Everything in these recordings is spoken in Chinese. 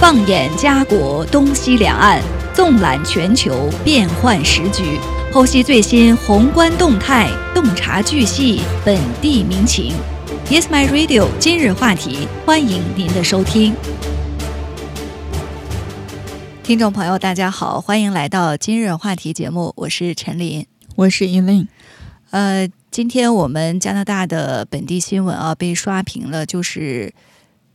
放眼家国东西两岸，纵览全球变幻时局，剖析最新宏观动态，洞察巨细本地民情。Yes, my radio。今日话题，欢迎您的收听。听众朋友，大家好，欢迎来到今日话题节目，我是陈琳，我是 Elaine。呃，今天我们加拿大的本地新闻啊，被刷屏了，就是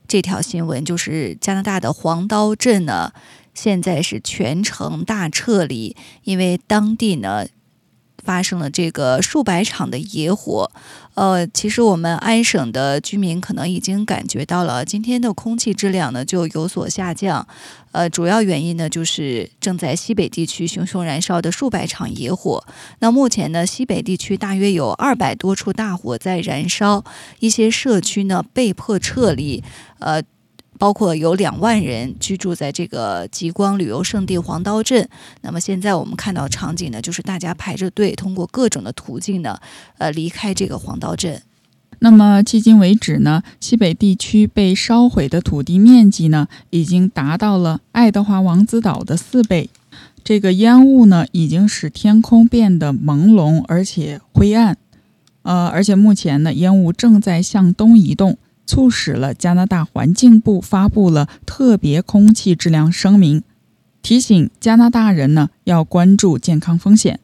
这条新闻，就是加拿大的黄刀镇呢，现在是全城大撤离，因为当地呢。发生了这个数百场的野火，呃，其实我们安省的居民可能已经感觉到了，今天的空气质量呢就有所下降，呃，主要原因呢就是正在西北地区熊熊燃烧的数百场野火。那目前呢，西北地区大约有二百多处大火在燃烧，一些社区呢被迫撤离，呃。包括有两万人居住在这个极光旅游胜地黄刀镇。那么现在我们看到场景呢，就是大家排着队，通过各种的途径呢，呃，离开这个黄刀镇。那么迄今为止呢，西北地区被烧毁的土地面积呢，已经达到了爱德华王子岛的四倍。这个烟雾呢，已经使天空变得朦胧而且灰暗。呃，而且目前呢，烟雾正在向东移动。促使了加拿大环境部发布了特别空气质量声明，提醒加拿大人呢要关注健康风险。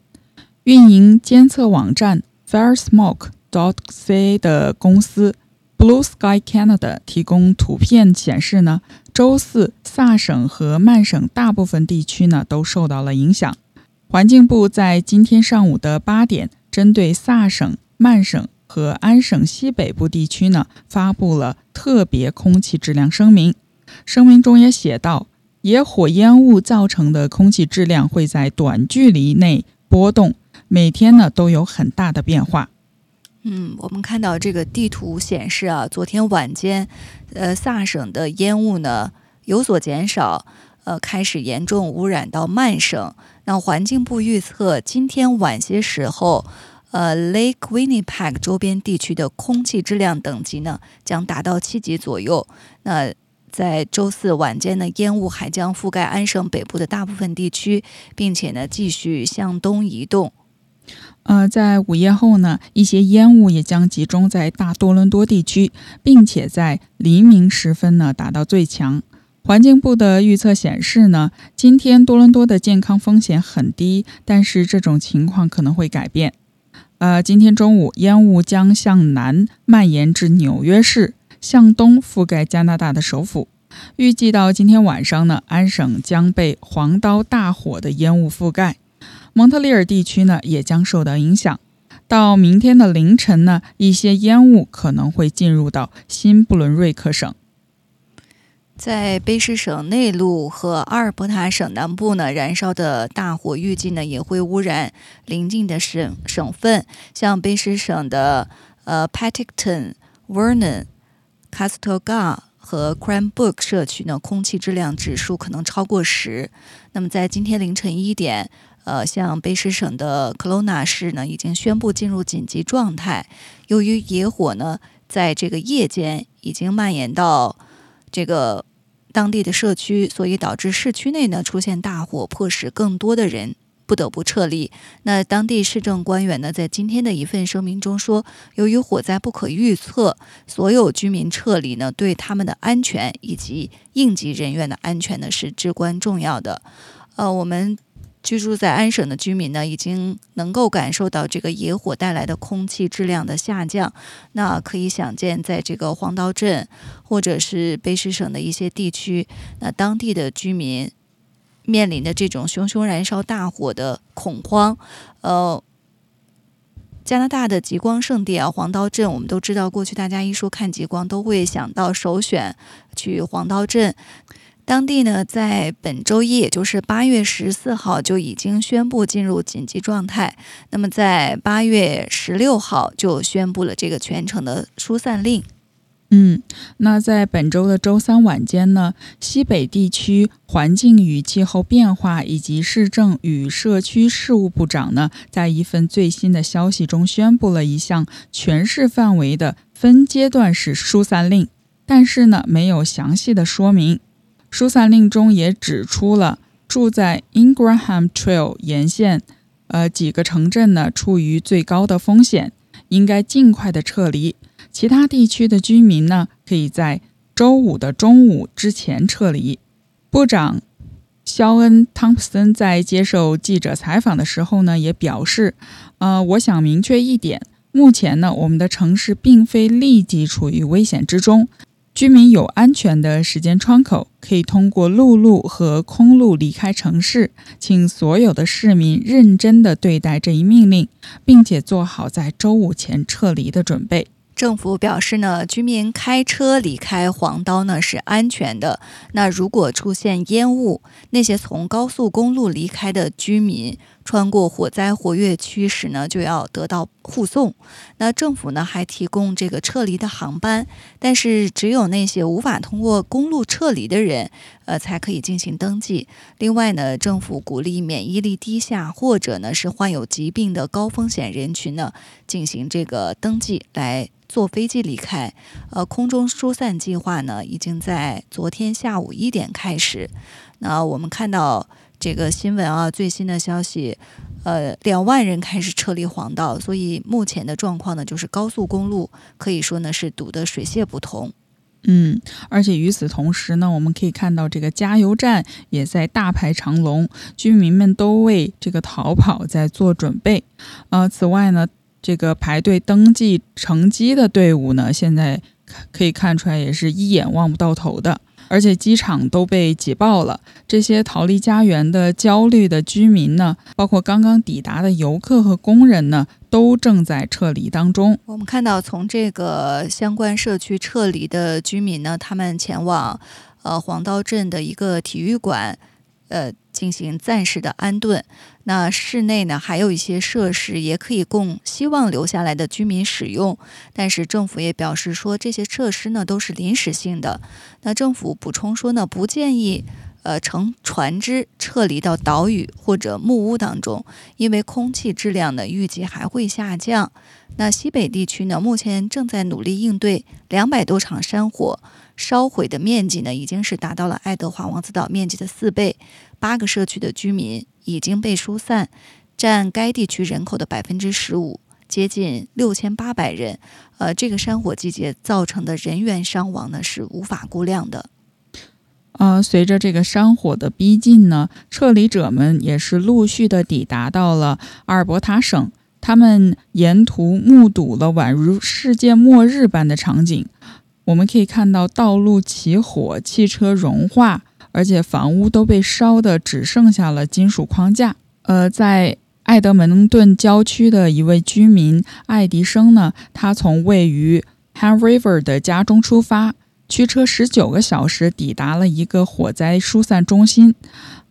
运营监测网站 FireSmoke.dot.ca 的公司 Blue Sky Canada 提供图片显示呢，周四萨省和曼省大部分地区呢都受到了影响。环境部在今天上午的八点，针对萨省、曼省。和安省西北部地区呢，发布了特别空气质量声明。声明中也写道，野火烟雾造成的空气质量会在短距离内波动，每天呢都有很大的变化。嗯，我们看到这个地图显示啊，昨天晚间，呃，萨省的烟雾呢有所减少，呃，开始严重污染到曼省。那环境部预测，今天晚些时候。呃，Lake Winnipeg 周边地区的空气质量等级呢，将达到七级左右。那在周四晚间呢，烟雾还将覆盖安省北部的大部分地区，并且呢，继续向东移动。呃，在午夜后呢，一些烟雾也将集中在大多伦多地区，并且在黎明时分呢，达到最强。环境部的预测显示呢，今天多伦多的健康风险很低，但是这种情况可能会改变。呃，今天中午，烟雾将向南蔓延至纽约市，向东覆盖加拿大的首府。预计到今天晚上呢，安省将被黄刀大火的烟雾覆盖，蒙特利尔地区呢也将受到影响。到明天的凌晨呢，一些烟雾可能会进入到新布伦瑞克省。在卑诗省内陆和阿尔伯塔省南部呢，燃烧的大火预计呢也会污染邻近的省省份，像卑诗省的呃 p a t i c t o n、Vernon、c a s t l g a 和 Cranbrook 社区呢，空气质量指数可能超过十。那么在今天凌晨一点，呃，像卑诗省的 c o l o n a 市呢，已经宣布进入紧急状态。由于野火呢，在这个夜间已经蔓延到这个。当地的社区，所以导致市区内呢出现大火，迫使更多的人不得不撤离。那当地市政官员呢，在今天的一份声明中说，由于火灾不可预测，所有居民撤离呢，对他们的安全以及应急人员的安全呢是至关重要的。呃，我们。居住在安省的居民呢，已经能够感受到这个野火带来的空气质量的下降。那可以想见，在这个黄刀镇或者是卑诗省的一些地区，那当地的居民面临的这种熊熊燃烧大火的恐慌。呃，加拿大的极光圣地啊，黄刀镇，我们都知道，过去大家一说看极光，都会想到首选去黄刀镇。当地呢，在本周一，也就是八月十四号，就已经宣布进入紧急状态。那么，在八月十六号就宣布了这个全城的疏散令。嗯，那在本周的周三晚间呢，西北地区环境与气候变化以及市政与社区事务部长呢，在一份最新的消息中宣布了一项全市范围的分阶段式疏散令，但是呢，没有详细的说明。疏散令中也指出了住在 Ingraham Trail 沿线，呃几个城镇呢处于最高的风险，应该尽快的撤离。其他地区的居民呢，可以在周五的中午之前撤离。部长肖恩·汤普森在接受记者采访的时候呢，也表示，呃，我想明确一点，目前呢，我们的城市并非立即处于危险之中。居民有安全的时间窗口，可以通过陆路和空路离开城市。请所有的市民认真地对待这一命令，并且做好在周五前撤离的准备。政府表示呢，居民开车离开黄刀呢是安全的。那如果出现烟雾，那些从高速公路离开的居民穿过火灾活跃区时呢，就要得到护送。那政府呢还提供这个撤离的航班，但是只有那些无法通过公路撤离的人，呃，才可以进行登记。另外呢，政府鼓励免疫力低下或者呢是患有疾病的高风险人群呢进行这个登记来。坐飞机离开，呃，空中疏散计划呢，已经在昨天下午一点开始。那我们看到这个新闻啊，最新的消息，呃，两万人开始撤离黄道，所以目前的状况呢，就是高速公路可以说呢是堵得水泄不通。嗯，而且与此同时呢，我们可以看到这个加油站也在大排长龙，居民们都为这个逃跑在做准备。呃，此外呢。这个排队登记乘机的队伍呢，现在可以看出来也是一眼望不到头的，而且机场都被挤爆了。这些逃离家园的焦虑的居民呢，包括刚刚抵达的游客和工人呢，都正在撤离当中。我们看到，从这个相关社区撤离的居民呢，他们前往呃黄刀镇的一个体育馆。呃，进行暂时的安顿。那室内呢，还有一些设施也可以供希望留下来的居民使用。但是政府也表示说，这些设施呢都是临时性的。那政府补充说呢，不建议呃乘船只撤离到岛屿或者木屋当中，因为空气质量呢预计还会下降。那西北地区呢，目前正在努力应对两百多场山火。烧毁的面积呢，已经是达到了爱德华王子岛面积的四倍。八个社区的居民已经被疏散，占该地区人口的百分之十五，接近六千八百人。呃，这个山火季节造成的人员伤亡呢，是无法估量的。呃，随着这个山火的逼近呢，撤离者们也是陆续的抵达到了阿尔伯塔省。他们沿途目睹了宛如世界末日般的场景。我们可以看到道路起火，汽车融化，而且房屋都被烧的只剩下了金属框架。呃，在爱德蒙顿郊区的一位居民爱迪生呢，他从位于 Han River 的家中出发，驱车十九个小时抵达了一个火灾疏散中心。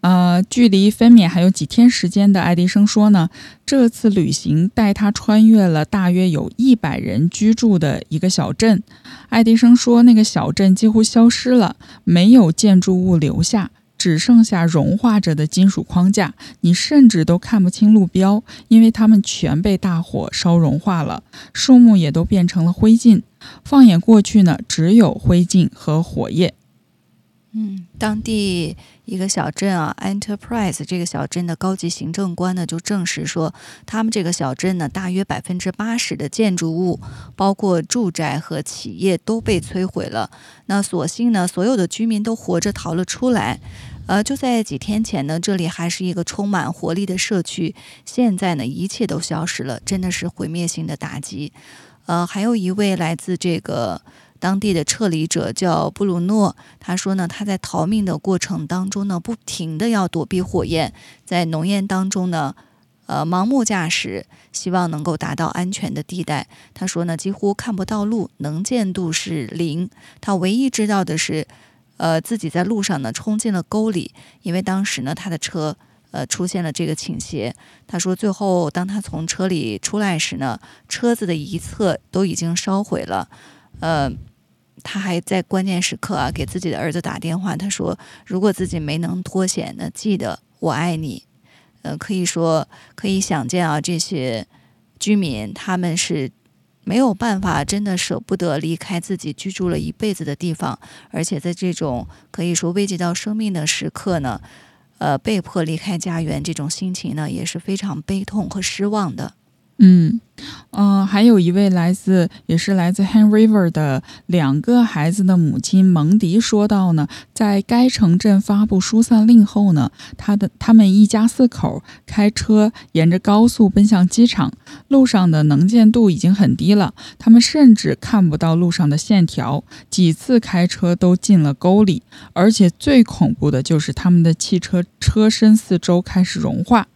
呃，距离分娩还有几天时间的爱迪生说呢，这次旅行带他穿越了大约有一百人居住的一个小镇。爱迪生说，那个小镇几乎消失了，没有建筑物留下，只剩下融化着的金属框架，你甚至都看不清路标，因为它们全被大火烧融化了，树木也都变成了灰烬。放眼过去呢，只有灰烬和火焰。嗯，当地一个小镇啊，Enterprise 这个小镇的高级行政官呢就证实说，他们这个小镇呢，大约百分之八十的建筑物，包括住宅和企业都被摧毁了。那所幸呢，所有的居民都活着逃了出来。呃，就在几天前呢，这里还是一个充满活力的社区，现在呢，一切都消失了，真的是毁灭性的打击。呃，还有一位来自这个。当地的撤离者叫布鲁诺，他说呢，他在逃命的过程当中呢，不停的要躲避火焰，在浓烟当中呢，呃，盲目驾驶，希望能够达到安全的地带。他说呢，几乎看不到路，能见度是零。他唯一知道的是，呃，自己在路上呢冲进了沟里，因为当时呢他的车呃出现了这个倾斜。他说，最后当他从车里出来时呢，车子的一侧都已经烧毁了，呃。他还在关键时刻啊，给自己的儿子打电话。他说：“如果自己没能脱险，那记得我爱你。”呃，可以说可以想见啊，这些居民他们是没有办法，真的舍不得离开自己居住了一辈子的地方，而且在这种可以说危及到生命的时刻呢，呃，被迫离开家园，这种心情呢也是非常悲痛和失望的。嗯，嗯，还有一位来自，也是来自 Han River 的两个孩子的母亲蒙迪说到呢，在该城镇发布疏散令后呢，他的他们一家四口开车沿着高速奔向机场，路上的能见度已经很低了，他们甚至看不到路上的线条，几次开车都进了沟里，而且最恐怖的就是他们的汽车车身四周开始融化。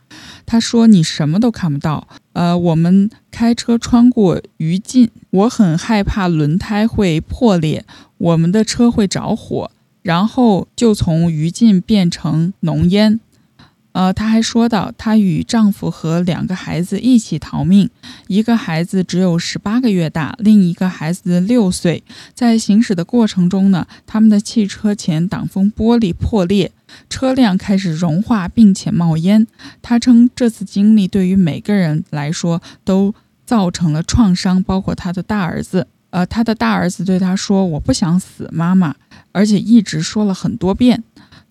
他说：“你什么都看不到。呃，我们开车穿过余烬，我很害怕轮胎会破裂，我们的车会着火，然后就从余烬变成浓烟。”呃，她还说到，她与丈夫和两个孩子一起逃命，一个孩子只有十八个月大，另一个孩子六岁。在行驶的过程中呢，他们的汽车前挡风玻璃破裂，车辆开始融化并且冒烟。他称，这次经历对于每个人来说都造成了创伤，包括他的大儿子。呃，他的大儿子对他说：“我不想死，妈妈。”而且一直说了很多遍。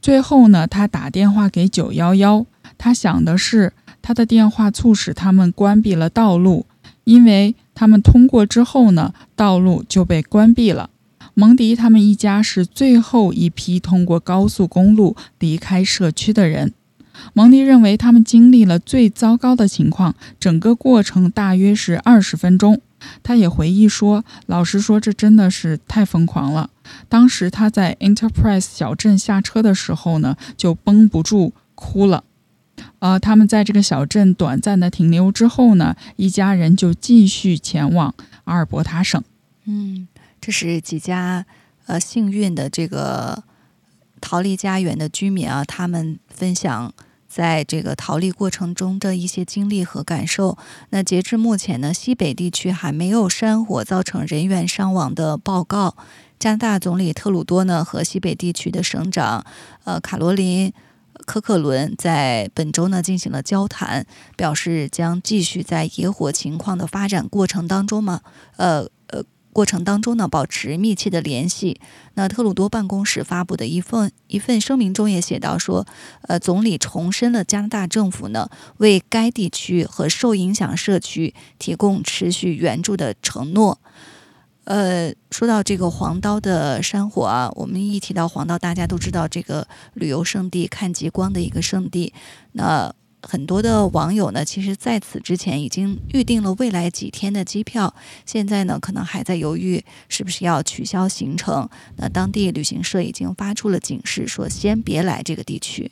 最后呢，他打电话给九幺幺，他想的是他的电话促使他们关闭了道路，因为他们通过之后呢，道路就被关闭了。蒙迪他们一家是最后一批通过高速公路离开社区的人。蒙迪认为他们经历了最糟糕的情况，整个过程大约是二十分钟。他也回忆说：“老实说，这真的是太疯狂了。当时他在 Enterprise 小镇下车的时候呢，就绷不住哭了。呃，他们在这个小镇短暂的停留之后呢，一家人就继续前往阿尔伯塔省。嗯，这是几家呃幸运的这个逃离家园的居民啊，他们分享。”在这个逃离过程中的一些经历和感受。那截至目前呢，西北地区还没有山火造成人员伤亡的报告。加拿大总理特鲁多呢和西北地区的省长呃卡罗琳科克伦在本周呢进行了交谈，表示将继续在野火情况的发展过程当中嘛，呃。过程当中呢，保持密切的联系。那特鲁多办公室发布的一份一份声明中也写到说，呃，总理重申了加拿大政府呢为该地区和受影响社区提供持续援助的承诺。呃，说到这个黄刀的山火啊，我们一提到黄刀，大家都知道这个旅游胜地、看极光的一个胜地。那很多的网友呢，其实在此之前已经预定了未来几天的机票，现在呢可能还在犹豫是不是要取消行程。那当地旅行社已经发出了警示，说先别来这个地区。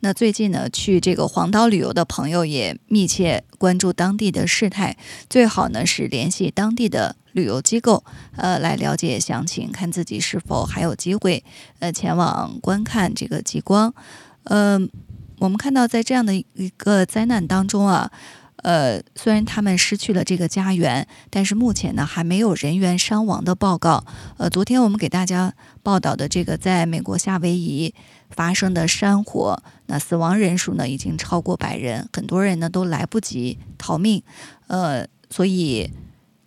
那最近呢，去这个黄岛旅游的朋友也密切关注当地的事态，最好呢是联系当地的旅游机构，呃，来了解详情，看自己是否还有机会呃前往观看这个极光，嗯。我们看到，在这样的一个灾难当中啊，呃，虽然他们失去了这个家园，但是目前呢还没有人员伤亡的报告。呃，昨天我们给大家报道的这个在美国夏威夷发生的山火，那死亡人数呢已经超过百人，很多人呢都来不及逃命。呃，所以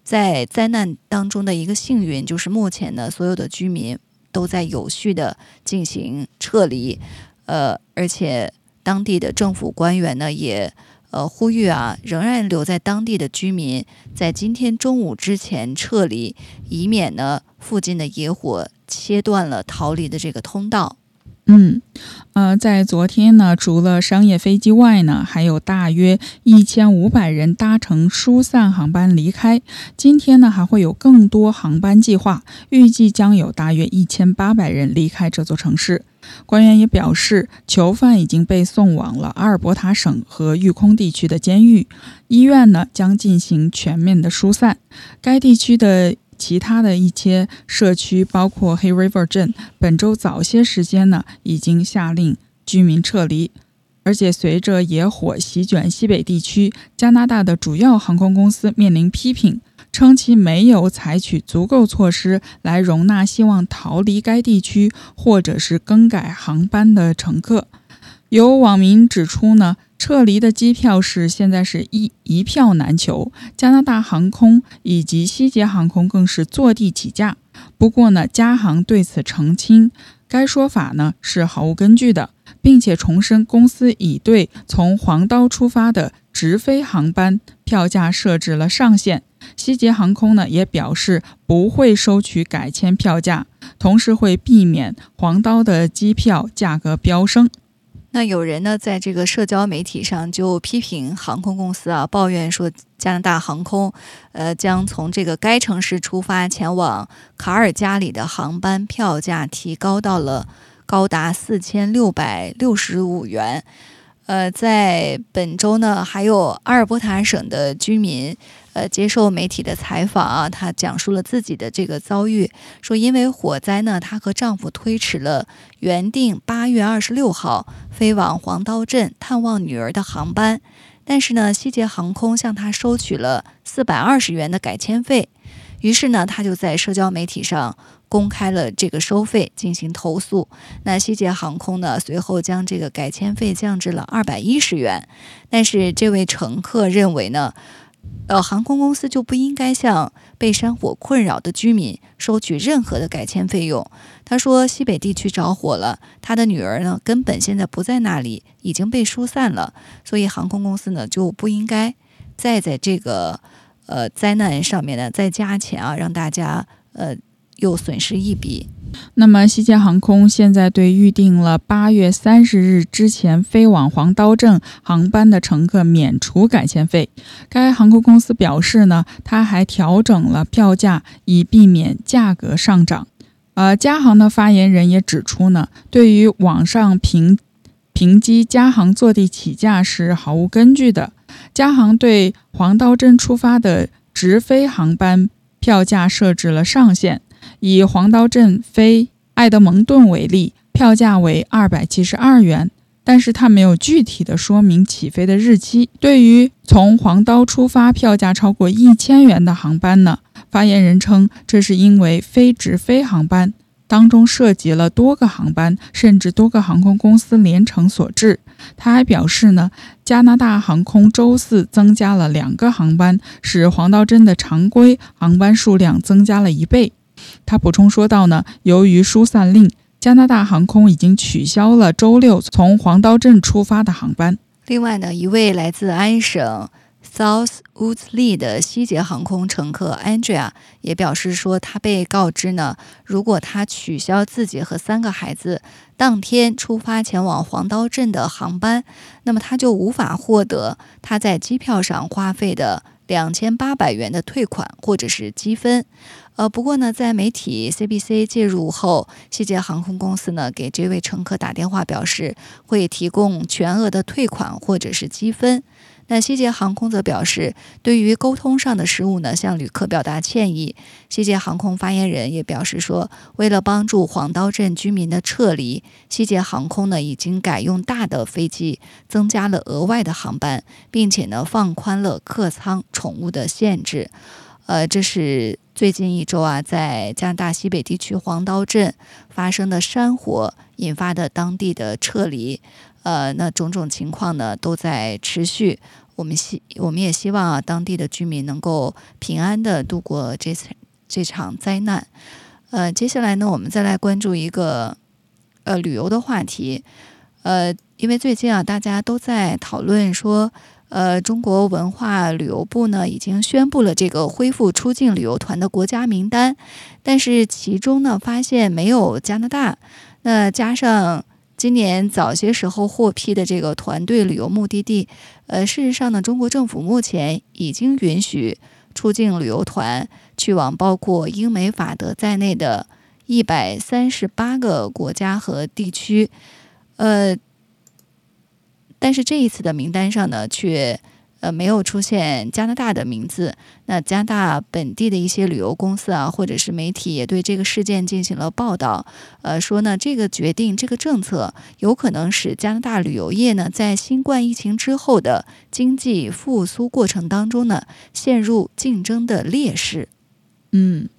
在灾难当中的一个幸运就是目前呢所有的居民都在有序的进行撤离，呃，而且。当地的政府官员呢，也呃呼吁啊，仍然留在当地的居民在今天中午之前撤离，以免呢附近的野火切断了逃离的这个通道。嗯，呃，在昨天呢，除了商业飞机外呢，还有大约一千五百人搭乘疏散航班离开。今天呢，还会有更多航班计划，预计将有大约一千八百人离开这座城市。官员也表示，囚犯已经被送往了阿尔伯塔省和育空地区的监狱，医院呢将进行全面的疏散。该地区的。其他的一些社区，包括黑 River 镇，本周早些时间呢，已经下令居民撤离。而且，随着野火席卷西北地区，加拿大的主要航空公司面临批评，称其没有采取足够措施来容纳希望逃离该地区或者是更改航班的乘客。有网民指出呢，撤离的机票是现在是一一票难求，加拿大航空以及西捷航空更是坐地起价。不过呢，加航对此澄清，该说法呢是毫无根据的，并且重申公司已对从黄刀出发的直飞航班票价设置了上限。西捷航空呢也表示不会收取改签票价，同时会避免黄刀的机票价格飙升。那有人呢，在这个社交媒体上就批评航空公司啊，抱怨说加拿大航空，呃，将从这个该城市出发前往卡尔加里的航班票价提高到了高达四千六百六十五元。呃，在本周呢，还有阿尔伯塔省的居民，呃，接受媒体的采访啊，她讲述了自己的这个遭遇，说因为火灾呢，她和丈夫推迟了原定八月二十六号飞往黄刀镇探望女儿的航班，但是呢，西捷航空向她收取了四百二十元的改签费，于是呢，她就在社交媒体上。公开了这个收费进行投诉，那西捷航空呢？随后将这个改签费降至了二百一十元。但是这位乘客认为呢，呃，航空公司就不应该向被山火困扰的居民收取任何的改签费用。他说，西北地区着火了，他的女儿呢根本现在不在那里，已经被疏散了，所以航空公司呢就不应该再在这个呃灾难上面呢再加钱啊，让大家呃。又损失一笔。那么，西捷航空现在对预定了八月三十日之前飞往黄刀镇航班的乘客免除改签费。该航空公司表示呢，它还调整了票价以避免价格上涨。呃，加航的发言人也指出呢，对于网上评评击加航坐地起价是毫无根据的。加航对黄刀镇出发的直飞航班票价设置了上限。以黄刀镇飞爱德蒙顿为例，票价为二百七十二元，但是它没有具体的说明起飞的日期。对于从黄刀出发票价超过一千元的航班呢？发言人称，这是因为非直飞航班当中涉及了多个航班，甚至多个航空公司连乘所致。他还表示呢，加拿大航空周四增加了两个航班，使黄刀镇的常规航班数量增加了一倍。他补充说道：“呢，由于疏散令，加拿大航空已经取消了周六从黄刀镇出发的航班。另外呢，一位来自安省 South Woods Lee 的西捷航空乘客 Andrea 也表示说，他被告知呢，如果他取消自己和三个孩子当天出发前往黄刀镇的航班，那么他就无法获得他在机票上花费的两千八百元的退款或者是积分。”呃，不过呢，在媒体 CBC 介入后，西捷航空公司呢给这位乘客打电话，表示会提供全额的退款或者是积分。那西捷航空则表示，对于沟通上的失误呢，向旅客表达歉意。西捷航空发言人也表示说，为了帮助黄刀镇居民的撤离，西捷航空呢已经改用大的飞机，增加了额外的航班，并且呢放宽了客舱宠物的限制。呃，这是最近一周啊，在加拿大西北地区黄刀镇发生的山火引发的当地的撤离，呃，那种种情况呢都在持续。我们希我们也希望啊，当地的居民能够平安的度过这次这场灾难。呃，接下来呢，我们再来关注一个呃旅游的话题。呃，因为最近啊，大家都在讨论说。呃，中国文化旅游部呢已经宣布了这个恢复出境旅游团的国家名单，但是其中呢发现没有加拿大。那加上今年早些时候获批的这个团队旅游目的地，呃，事实上呢，中国政府目前已经允许出境旅游团去往包括英美法德在内的一百三十八个国家和地区，呃。但是这一次的名单上呢，却呃没有出现加拿大的名字。那加拿大本地的一些旅游公司啊，或者是媒体也对这个事件进行了报道，呃，说呢这个决定、这个政策有可能使加拿大旅游业呢在新冠疫情之后的经济复苏过程当中呢陷入竞争的劣势。嗯。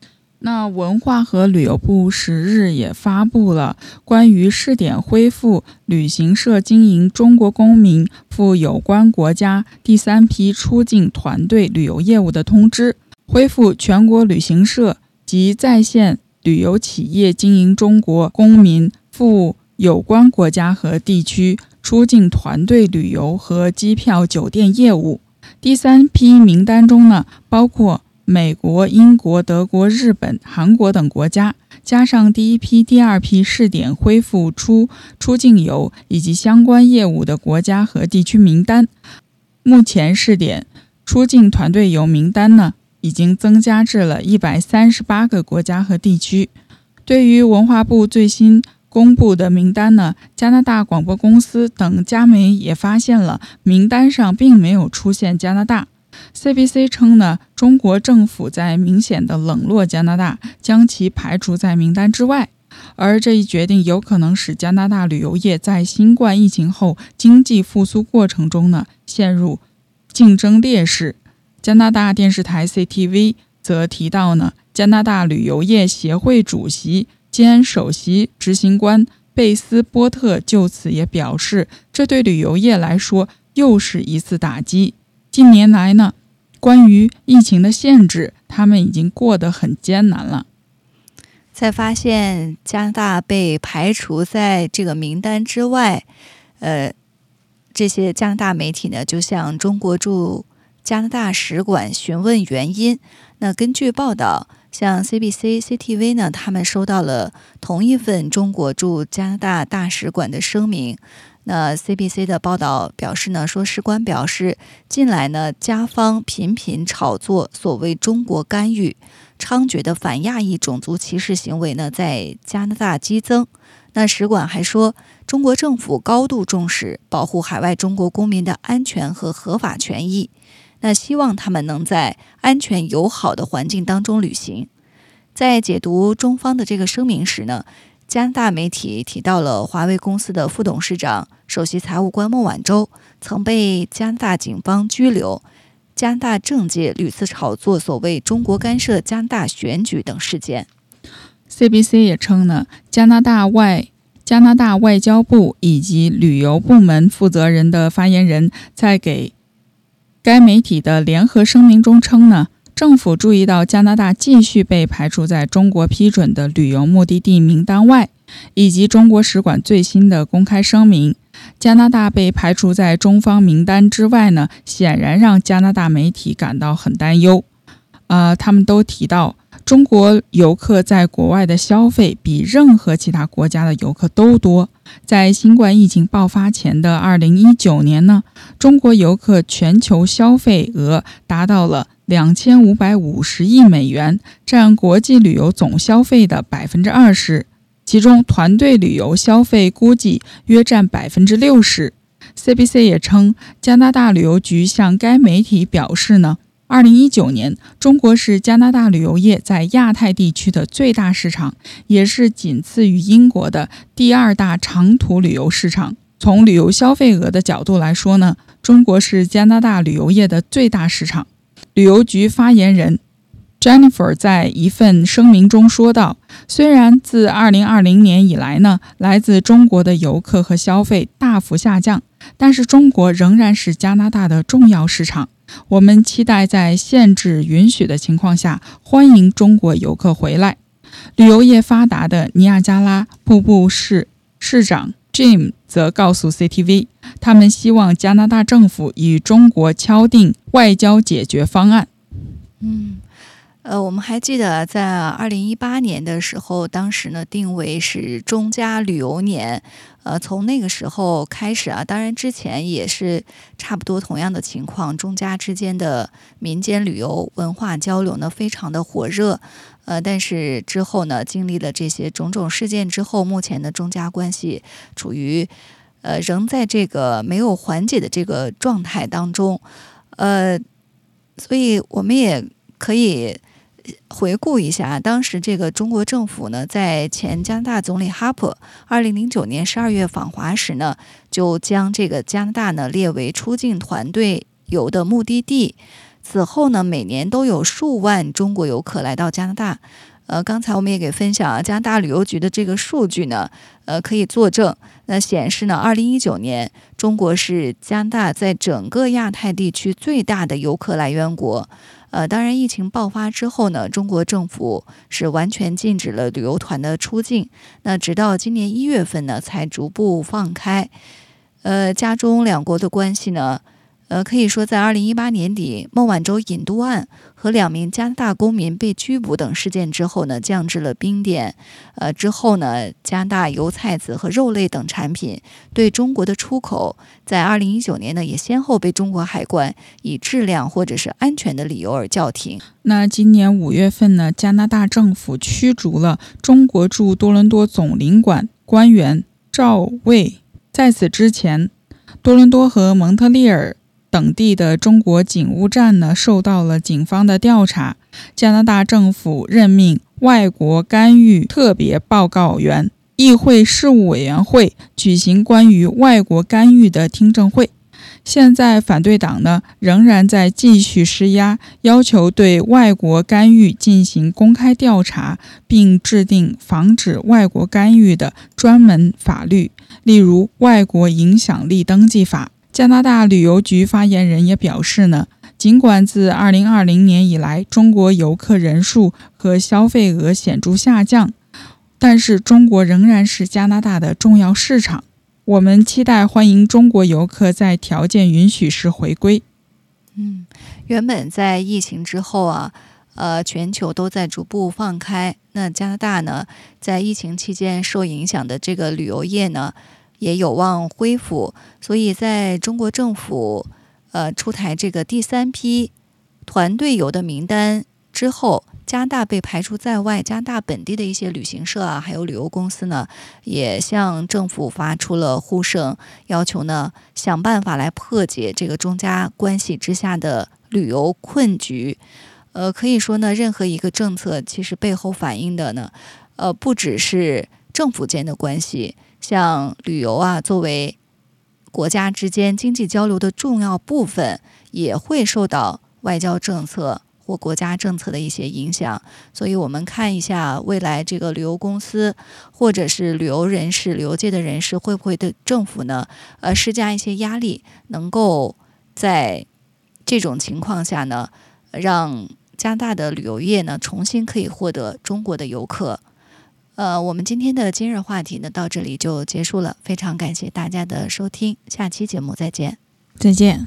那文化和旅游部十日也发布了关于试点恢复旅行社经营中国公民赴有关国家第三批出境团队旅游业务的通知，恢复全国旅行社及在线旅游企业经营中国公民赴有关国家和地区出境团队旅游和机票、酒店业务。第三批名单中呢，包括。美国、英国、德国、日本、韩国等国家，加上第一批、第二批试点恢复出出境游以及相关业务的国家和地区名单，目前试点出境团队游名单呢，已经增加至了一百三十八个国家和地区。对于文化部最新公布的名单呢，加拿大广播公司等加媒也发现了名单上并没有出现加拿大。CBC 称呢，中国政府在明显的冷落加拿大，将其排除在名单之外。而这一决定有可能使加拿大旅游业在新冠疫情后经济复苏过程中呢陷入竞争劣势。加拿大电视台 CTV 则提到呢，加拿大旅游业协会主席兼首席执行官贝斯波特就此也表示，这对旅游业来说又是一次打击。近年来呢。关于疫情的限制，他们已经过得很艰难了。在发现加拿大被排除在这个名单之外，呃，这些加拿大媒体呢就向中国驻加拿大使馆询问原因。那根据报道，像 CBC、CTV 呢，他们收到了同一份中国驻加拿大大使馆的声明。那 CBC 的报道表示呢，说使馆表示，近来呢，加方频频炒作所谓中国干预猖獗的反亚裔种族歧视行为呢，在加拿大激增。那使馆还说，中国政府高度重视保护海外中国公民的安全和合法权益，那希望他们能在安全友好的环境当中旅行。在解读中方的这个声明时呢？加拿大媒体提到了华为公司的副董事长、首席财务官孟晚舟曾被加拿大警方拘留。加拿大政界屡次炒作所谓中国干涉加拿大选举等事件。CBC 也称呢，加拿大外加拿大外交部以及旅游部门负责人的发言人，在给该媒体的联合声明中称呢。政府注意到加拿大继续被排除在中国批准的旅游目的地名单外，以及中国使馆最新的公开声明，加拿大被排除在中方名单之外呢，显然让加拿大媒体感到很担忧。啊，他们都提到，中国游客在国外的消费比任何其他国家的游客都多。在新冠疫情爆发前的2019年呢，中国游客全球消费额达到了。两千五百五十亿美元，占国际旅游总消费的百分之二十，其中团队旅游消费估计约占百分之六十。CBC 也称，加拿大旅游局向该媒体表示呢，二零一九年中国是加拿大旅游业在亚太地区的最大市场，也是仅次于英国的第二大长途旅游市场。从旅游消费额的角度来说呢，中国是加拿大旅游业的最大市场。旅游局发言人 Jennifer 在一份声明中说道：“虽然自2020年以来呢，来自中国的游客和消费大幅下降，但是中国仍然是加拿大的重要市场。我们期待在限制允许的情况下，欢迎中国游客回来。”旅游业发达的尼亚加拉瀑布市市长 Jim 则告诉 CTV。他们希望加拿大政府与中国敲定外交解决方案。嗯，呃，我们还记得在二零一八年的时候，当时呢定为是中加旅游年。呃，从那个时候开始啊，当然之前也是差不多同样的情况，中加之间的民间旅游文化交流呢非常的火热。呃，但是之后呢，经历了这些种种事件之后，目前的中加关系处于。呃，仍在这个没有缓解的这个状态当中，呃，所以我们也可以回顾一下，当时这个中国政府呢，在前加拿大总理哈珀二零零九年十二月访华时呢，就将这个加拿大呢列为出境团队游的目的地。此后呢，每年都有数万中国游客来到加拿大。呃，刚才我们也给分享啊，加拿大旅游局的这个数据呢，呃，可以作证。那显示呢，二零一九年中国是加拿大在整个亚太地区最大的游客来源国。呃，当然，疫情爆发之后呢，中国政府是完全禁止了旅游团的出境。那直到今年一月份呢，才逐步放开。呃，加中两国的关系呢？呃，可以说，在二零一八年底孟晚舟引渡案和两名加拿大公民被拘捕等事件之后呢，降至了冰点。呃，之后呢，加拿大油菜籽和肉类等产品对中国的出口，在二零一九年呢，也先后被中国海关以质量或者是安全的理由而叫停。那今年五月份呢，加拿大政府驱逐了中国驻多伦多总领馆官员赵卫。在此之前，多伦多和蒙特利尔。等地的中国警务站呢，受到了警方的调查。加拿大政府任命外国干预特别报告员，议会事务委员会举行关于外国干预的听证会。现在反对党呢，仍然在继续施压，要求对外国干预进行公开调查，并制定防止外国干预的专门法律，例如《外国影响力登记法》。加拿大旅游局发言人也表示呢，尽管自2020年以来，中国游客人数和消费额显著下降，但是中国仍然是加拿大的重要市场。我们期待欢迎中国游客在条件允许时回归。嗯，原本在疫情之后啊，呃，全球都在逐步放开，那加拿大呢，在疫情期间受影响的这个旅游业呢？也有望恢复，所以在中国政府呃出台这个第三批团队游的名单之后，加大被排除在外，加大本地的一些旅行社啊，还有旅游公司呢，也向政府发出了呼声，要求呢想办法来破解这个中加关系之下的旅游困局。呃，可以说呢，任何一个政策其实背后反映的呢，呃，不只是政府间的关系。像旅游啊，作为国家之间经济交流的重要部分，也会受到外交政策或国家政策的一些影响。所以，我们看一下未来这个旅游公司或者是旅游人士、旅游界的人士会不会对政府呢，呃，施加一些压力，能够在这种情况下呢，让加拿大的旅游业呢重新可以获得中国的游客。呃，我们今天的今日话题呢，到这里就结束了。非常感谢大家的收听，下期节目再见。再见。